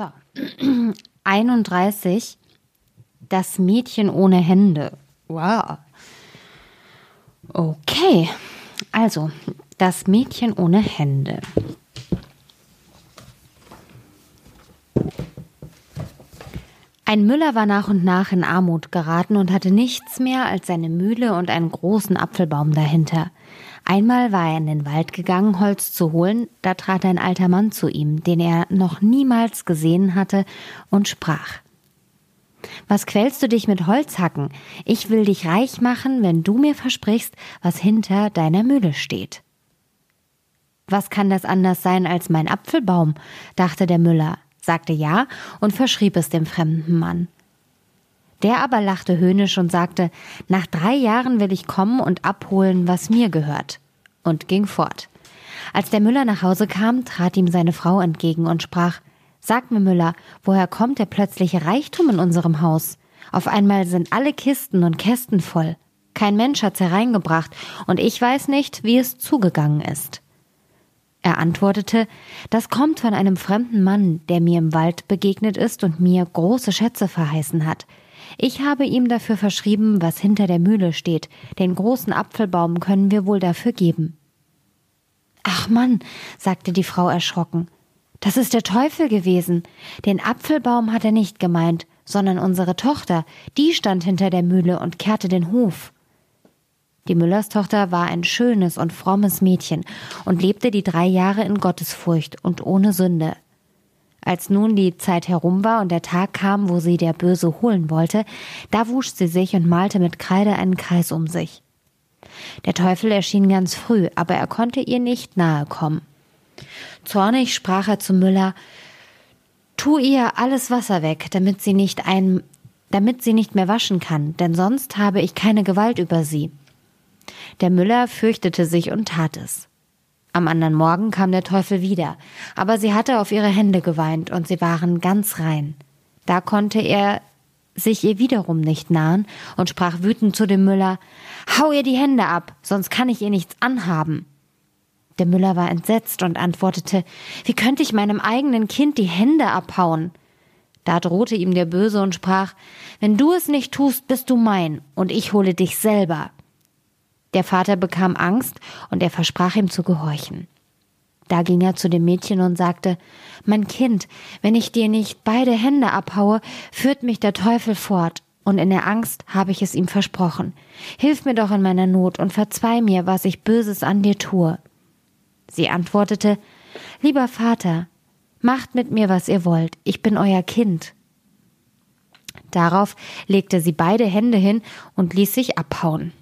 So. 31. Das Mädchen ohne Hände. Wow. Okay. Also, das Mädchen ohne Hände. Ein Müller war nach und nach in Armut geraten und hatte nichts mehr als seine Mühle und einen großen Apfelbaum dahinter. Einmal war er in den Wald gegangen, Holz zu holen, da trat ein alter Mann zu ihm, den er noch niemals gesehen hatte, und sprach Was quälst du dich mit Holzhacken? Ich will dich reich machen, wenn du mir versprichst, was hinter deiner Mühle steht. Was kann das anders sein als mein Apfelbaum? dachte der Müller sagte ja und verschrieb es dem fremden Mann. Der aber lachte höhnisch und sagte, nach drei Jahren will ich kommen und abholen, was mir gehört, und ging fort. Als der Müller nach Hause kam, trat ihm seine Frau entgegen und sprach, Sag mir, Müller, woher kommt der plötzliche Reichtum in unserem Haus? Auf einmal sind alle Kisten und Kästen voll. Kein Mensch hat's hereingebracht, und ich weiß nicht, wie es zugegangen ist. Er antwortete, das kommt von einem fremden Mann, der mir im Wald begegnet ist und mir große Schätze verheißen hat. Ich habe ihm dafür verschrieben, was hinter der Mühle steht. Den großen Apfelbaum können wir wohl dafür geben. Ach Mann, sagte die Frau erschrocken. Das ist der Teufel gewesen. Den Apfelbaum hat er nicht gemeint, sondern unsere Tochter, die stand hinter der Mühle und kehrte den Hof. Die Müllerstochter war ein schönes und frommes Mädchen und lebte die drei Jahre in Gottesfurcht und ohne Sünde. Als nun die Zeit herum war und der Tag kam, wo sie der Böse holen wollte, da wusch sie sich und malte mit Kreide einen Kreis um sich. Der Teufel erschien ganz früh, aber er konnte ihr nicht nahe kommen. Zornig sprach er zu Müller, Tu ihr alles Wasser weg, damit sie nicht ein, damit sie nicht mehr waschen kann, denn sonst habe ich keine Gewalt über sie. Der Müller fürchtete sich und tat es. Am anderen Morgen kam der Teufel wieder, aber sie hatte auf ihre Hände geweint und sie waren ganz rein. Da konnte er sich ihr wiederum nicht nahen und sprach wütend zu dem Müller Hau ihr die Hände ab, sonst kann ich ihr nichts anhaben. Der Müller war entsetzt und antwortete Wie könnte ich meinem eigenen Kind die Hände abhauen? Da drohte ihm der Böse und sprach Wenn du es nicht tust, bist du mein, und ich hole dich selber. Der Vater bekam Angst und er versprach ihm zu gehorchen. Da ging er zu dem Mädchen und sagte, Mein Kind, wenn ich dir nicht beide Hände abhaue, führt mich der Teufel fort, und in der Angst habe ich es ihm versprochen. Hilf mir doch in meiner Not und verzeih mir, was ich Böses an dir tue. Sie antwortete, Lieber Vater, macht mit mir, was ihr wollt, ich bin euer Kind. Darauf legte sie beide Hände hin und ließ sich abhauen.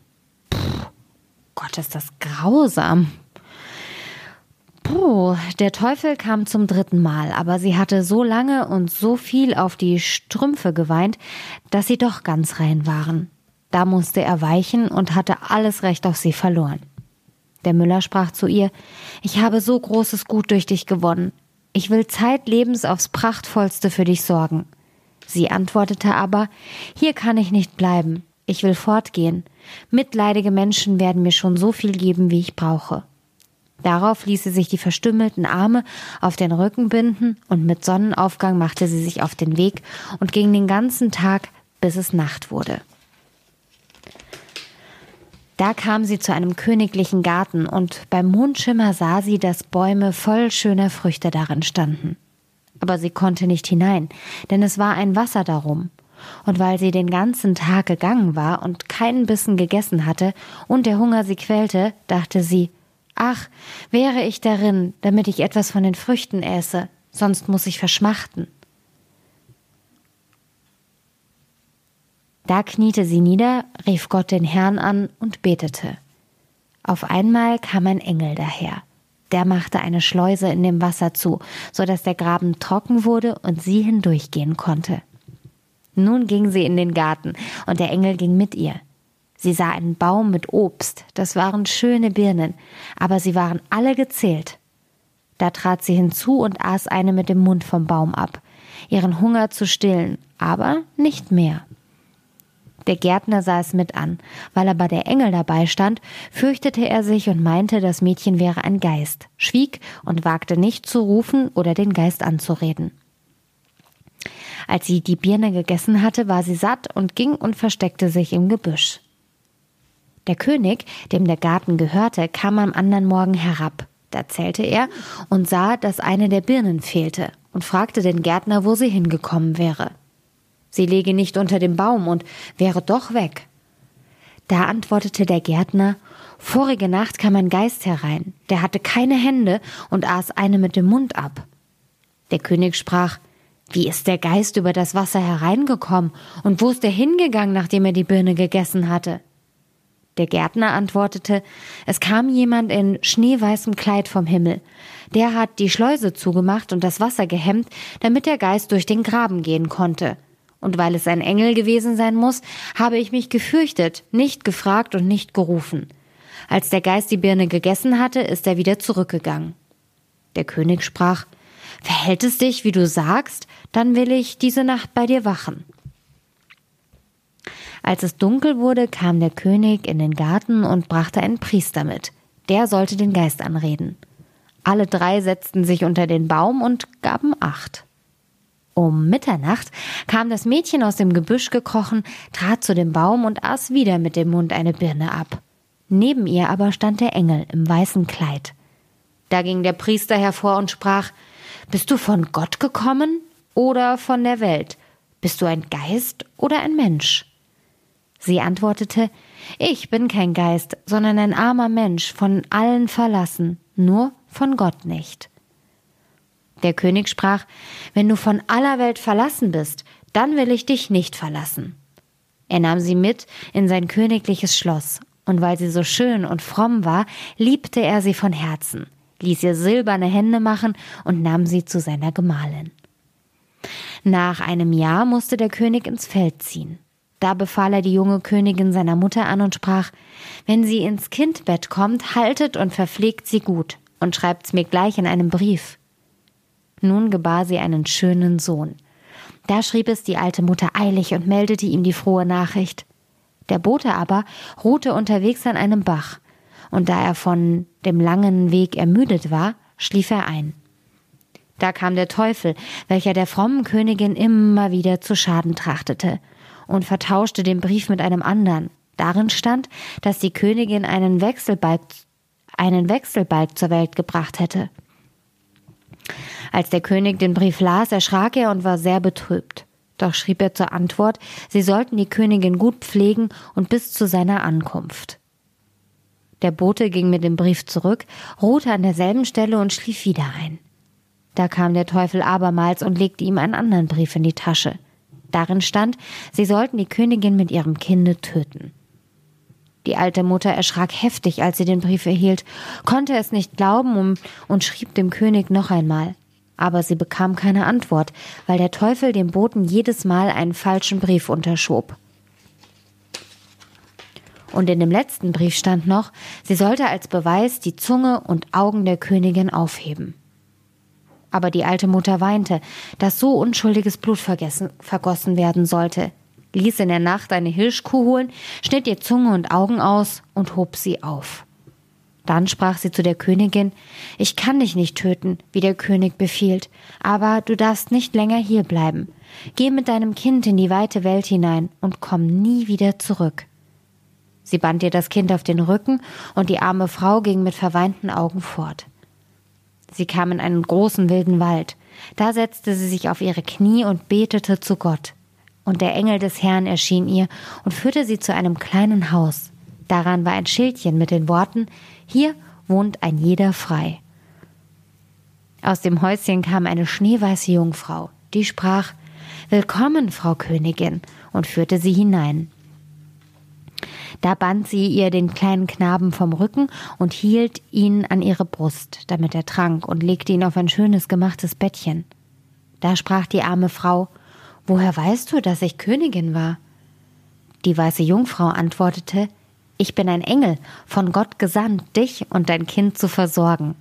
Gott, ist das grausam. Puh, der Teufel kam zum dritten Mal, aber sie hatte so lange und so viel auf die Strümpfe geweint, dass sie doch ganz rein waren. Da musste er weichen und hatte alles Recht auf sie verloren. Der Müller sprach zu ihr, ich habe so großes Gut durch dich gewonnen. Ich will zeitlebens aufs Prachtvollste für dich sorgen. Sie antwortete aber, hier kann ich nicht bleiben. Ich will fortgehen. Mitleidige Menschen werden mir schon so viel geben, wie ich brauche. Darauf ließ sie sich die verstümmelten Arme auf den Rücken binden und mit Sonnenaufgang machte sie sich auf den Weg und ging den ganzen Tag, bis es Nacht wurde. Da kam sie zu einem königlichen Garten und beim Mondschimmer sah sie, dass Bäume voll schöner Früchte darin standen. Aber sie konnte nicht hinein, denn es war ein Wasser darum und weil sie den ganzen Tag gegangen war und keinen Bissen gegessen hatte und der Hunger sie quälte, dachte sie, ach, wäre ich darin, damit ich etwas von den Früchten äße, sonst muss ich verschmachten. Da kniete sie nieder, rief Gott den Herrn an und betete. Auf einmal kam ein Engel daher. Der machte eine Schleuse in dem Wasser zu, so dass der Graben trocken wurde und sie hindurchgehen konnte. Nun ging sie in den Garten, und der Engel ging mit ihr. Sie sah einen Baum mit Obst, das waren schöne Birnen, aber sie waren alle gezählt. Da trat sie hinzu und aß eine mit dem Mund vom Baum ab, ihren Hunger zu stillen, aber nicht mehr. Der Gärtner sah es mit an. Weil aber der Engel dabei stand, fürchtete er sich und meinte, das Mädchen wäre ein Geist, schwieg und wagte nicht zu rufen oder den Geist anzureden. Als sie die Birne gegessen hatte, war sie satt und ging und versteckte sich im Gebüsch. Der König, dem der Garten gehörte, kam am anderen Morgen herab. Da zählte er und sah, dass eine der Birnen fehlte und fragte den Gärtner, wo sie hingekommen wäre. Sie lege nicht unter dem Baum und wäre doch weg. Da antwortete der Gärtner, Vorige Nacht kam ein Geist herein, der hatte keine Hände und aß eine mit dem Mund ab. Der König sprach, wie ist der Geist über das Wasser hereingekommen und wo ist er hingegangen, nachdem er die Birne gegessen hatte? Der Gärtner antwortete, es kam jemand in schneeweißem Kleid vom Himmel. Der hat die Schleuse zugemacht und das Wasser gehemmt, damit der Geist durch den Graben gehen konnte. Und weil es ein Engel gewesen sein muss, habe ich mich gefürchtet, nicht gefragt und nicht gerufen. Als der Geist die Birne gegessen hatte, ist er wieder zurückgegangen. Der König sprach, Verhält es dich, wie du sagst, dann will ich diese Nacht bei dir wachen. Als es dunkel wurde, kam der König in den Garten und brachte einen Priester mit. Der sollte den Geist anreden. Alle drei setzten sich unter den Baum und gaben Acht. Um Mitternacht kam das Mädchen aus dem Gebüsch gekrochen, trat zu dem Baum und aß wieder mit dem Mund eine Birne ab. Neben ihr aber stand der Engel im weißen Kleid. Da ging der Priester hervor und sprach Bist du von Gott gekommen oder von der Welt? Bist du ein Geist oder ein Mensch? Sie antwortete Ich bin kein Geist, sondern ein armer Mensch, von allen verlassen, nur von Gott nicht. Der König sprach Wenn du von aller Welt verlassen bist, dann will ich dich nicht verlassen. Er nahm sie mit in sein königliches Schloss, und weil sie so schön und fromm war, liebte er sie von Herzen, ließ ihr silberne Hände machen und nahm sie zu seiner Gemahlin. Nach einem Jahr musste der König ins Feld ziehen. Da befahl er die junge Königin seiner Mutter an und sprach, wenn sie ins Kindbett kommt, haltet und verpflegt sie gut und schreibt's mir gleich in einem Brief. Nun gebar sie einen schönen Sohn. Da schrieb es die alte Mutter eilig und meldete ihm die frohe Nachricht. Der Bote aber ruhte unterwegs an einem Bach, und da er von dem langen Weg ermüdet war, schlief er ein. Da kam der Teufel, welcher der frommen Königin immer wieder zu Schaden trachtete, und vertauschte den Brief mit einem anderen. Darin stand, dass die Königin einen Wechselbalg, einen Wechselbalg zur Welt gebracht hätte. Als der König den Brief las, erschrak er und war sehr betrübt. Doch schrieb er zur Antwort, sie sollten die Königin gut pflegen und bis zu seiner Ankunft. Der Bote ging mit dem Brief zurück, ruhte an derselben Stelle und schlief wieder ein. Da kam der Teufel abermals und legte ihm einen anderen Brief in die Tasche. Darin stand, sie sollten die Königin mit ihrem Kinde töten. Die alte Mutter erschrak heftig, als sie den Brief erhielt, konnte es nicht glauben und schrieb dem König noch einmal. Aber sie bekam keine Antwort, weil der Teufel dem Boten jedes Mal einen falschen Brief unterschob. Und in dem letzten Brief stand noch, sie sollte als Beweis die Zunge und Augen der Königin aufheben. Aber die alte Mutter weinte, dass so unschuldiges Blut vergossen werden sollte, ließ in der Nacht eine Hirschkuh holen, schnitt ihr Zunge und Augen aus und hob sie auf. Dann sprach sie zu der Königin, ich kann dich nicht töten, wie der König befiehlt, aber du darfst nicht länger hier bleiben. Geh mit deinem Kind in die weite Welt hinein und komm nie wieder zurück. Sie band ihr das Kind auf den Rücken, und die arme Frau ging mit verweinten Augen fort. Sie kam in einen großen wilden Wald. Da setzte sie sich auf ihre Knie und betete zu Gott. Und der Engel des Herrn erschien ihr und führte sie zu einem kleinen Haus. Daran war ein Schildchen mit den Worten Hier wohnt ein jeder frei. Aus dem Häuschen kam eine schneeweiße Jungfrau, die sprach Willkommen, Frau Königin, und führte sie hinein. Da band sie ihr den kleinen Knaben vom Rücken und hielt ihn an ihre Brust, damit er trank, und legte ihn auf ein schönes gemachtes Bettchen. Da sprach die arme Frau Woher weißt du, dass ich Königin war? Die weiße Jungfrau antwortete Ich bin ein Engel, von Gott gesandt, dich und dein Kind zu versorgen.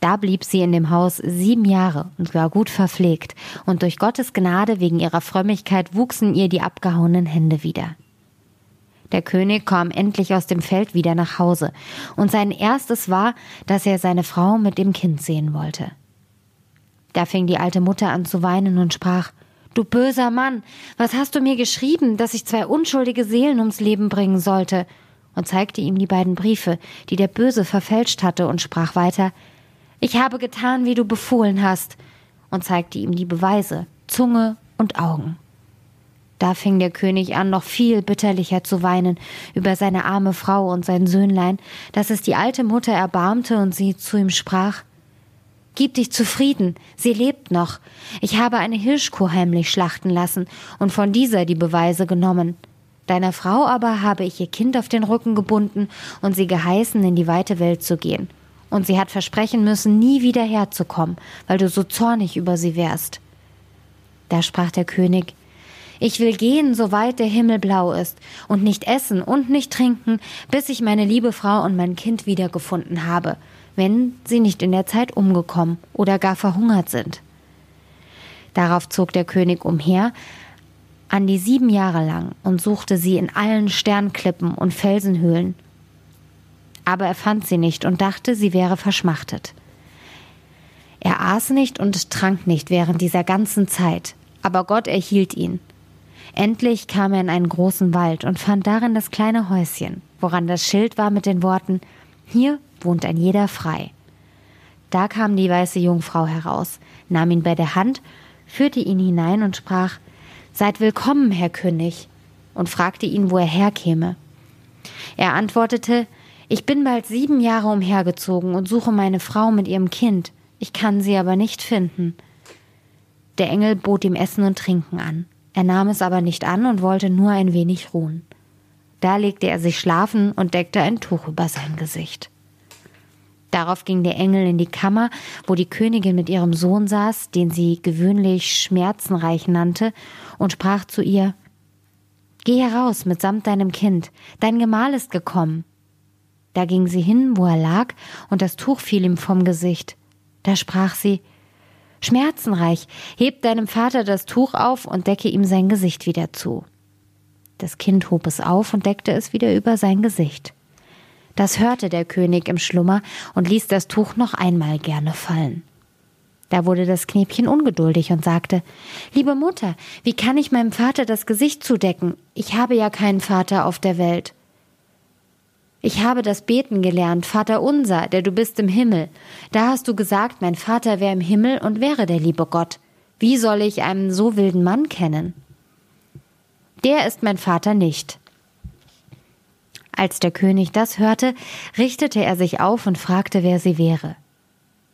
Da blieb sie in dem Haus sieben Jahre und war gut verpflegt, und durch Gottes Gnade wegen ihrer Frömmigkeit wuchsen ihr die abgehauenen Hände wieder. Der König kam endlich aus dem Feld wieder nach Hause, und sein erstes war, dass er seine Frau mit dem Kind sehen wollte. Da fing die alte Mutter an zu weinen und sprach Du böser Mann, was hast du mir geschrieben, dass ich zwei unschuldige Seelen ums Leben bringen sollte? und zeigte ihm die beiden Briefe, die der Böse verfälscht hatte, und sprach weiter Ich habe getan, wie du befohlen hast, und zeigte ihm die Beweise, Zunge und Augen. Da fing der König an, noch viel bitterlicher zu weinen über seine arme Frau und sein Söhnlein, dass es die alte Mutter erbarmte und sie zu ihm sprach Gib dich zufrieden, sie lebt noch. Ich habe eine Hirschkuh heimlich schlachten lassen und von dieser die Beweise genommen. Deiner Frau aber habe ich ihr Kind auf den Rücken gebunden und sie geheißen, in die weite Welt zu gehen. Und sie hat versprechen müssen, nie wieder herzukommen, weil du so zornig über sie wärst. Da sprach der König, ich will gehen, soweit der Himmel blau ist, und nicht essen und nicht trinken, bis ich meine liebe Frau und mein Kind wiedergefunden habe, wenn sie nicht in der Zeit umgekommen oder gar verhungert sind. Darauf zog der König umher, an die sieben Jahre lang, und suchte sie in allen Sternklippen und Felsenhöhlen. Aber er fand sie nicht und dachte, sie wäre verschmachtet. Er aß nicht und trank nicht während dieser ganzen Zeit, aber Gott erhielt ihn. Endlich kam er in einen großen Wald und fand darin das kleine Häuschen, woran das Schild war mit den Worten Hier wohnt ein jeder frei. Da kam die weiße Jungfrau heraus, nahm ihn bei der Hand, führte ihn hinein und sprach Seid willkommen, Herr König, und fragte ihn, wo er herkäme. Er antwortete Ich bin bald sieben Jahre umhergezogen und suche meine Frau mit ihrem Kind, ich kann sie aber nicht finden. Der Engel bot ihm Essen und Trinken an. Er nahm es aber nicht an und wollte nur ein wenig ruhen. Da legte er sich schlafen und deckte ein Tuch über sein Gesicht. Darauf ging der Engel in die Kammer, wo die Königin mit ihrem Sohn saß, den sie gewöhnlich schmerzenreich nannte, und sprach zu ihr Geh heraus mitsamt deinem Kind, dein Gemahl ist gekommen. Da ging sie hin, wo er lag, und das Tuch fiel ihm vom Gesicht. Da sprach sie Schmerzenreich, heb deinem Vater das Tuch auf und decke ihm sein Gesicht wieder zu. Das Kind hob es auf und deckte es wieder über sein Gesicht. Das hörte der König im Schlummer und ließ das Tuch noch einmal gerne fallen. Da wurde das Knäbchen ungeduldig und sagte Liebe Mutter, wie kann ich meinem Vater das Gesicht zudecken? Ich habe ja keinen Vater auf der Welt. Ich habe das Beten gelernt, Vater unser, der du bist im Himmel. Da hast du gesagt, mein Vater wäre im Himmel und wäre der liebe Gott. Wie soll ich einen so wilden Mann kennen? Der ist mein Vater nicht. Als der König das hörte, richtete er sich auf und fragte, wer sie wäre.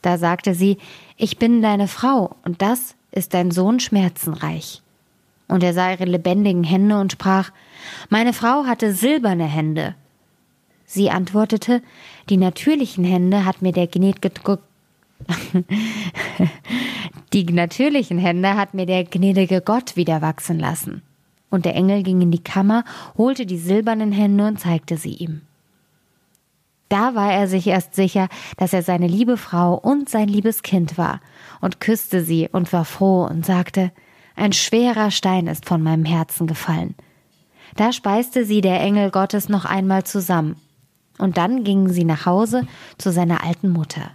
Da sagte sie, ich bin deine Frau, und das ist dein Sohn schmerzenreich. Und er sah ihre lebendigen Hände und sprach, meine Frau hatte silberne Hände, Sie antwortete, die natürlichen Hände hat mir der gnädige die natürlichen Hände hat mir der gnädige Gott wieder wachsen lassen. Und der Engel ging in die Kammer, holte die silbernen Hände und zeigte sie ihm. Da war er sich erst sicher, dass er seine liebe Frau und sein liebes Kind war, und küsste sie und war froh und sagte, ein schwerer Stein ist von meinem Herzen gefallen. Da speiste sie der Engel Gottes noch einmal zusammen, und dann gingen sie nach Hause zu seiner alten Mutter.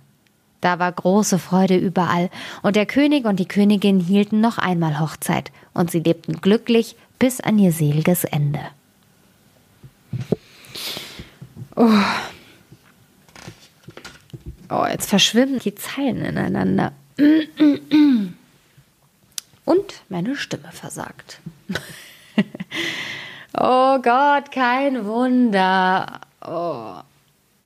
Da war große Freude überall, und der König und die Königin hielten noch einmal Hochzeit, und sie lebten glücklich bis an ihr seliges Ende. Oh. Oh, jetzt verschwimmen die Zeilen ineinander. Und meine Stimme versagt. oh Gott, kein Wunder. Oh.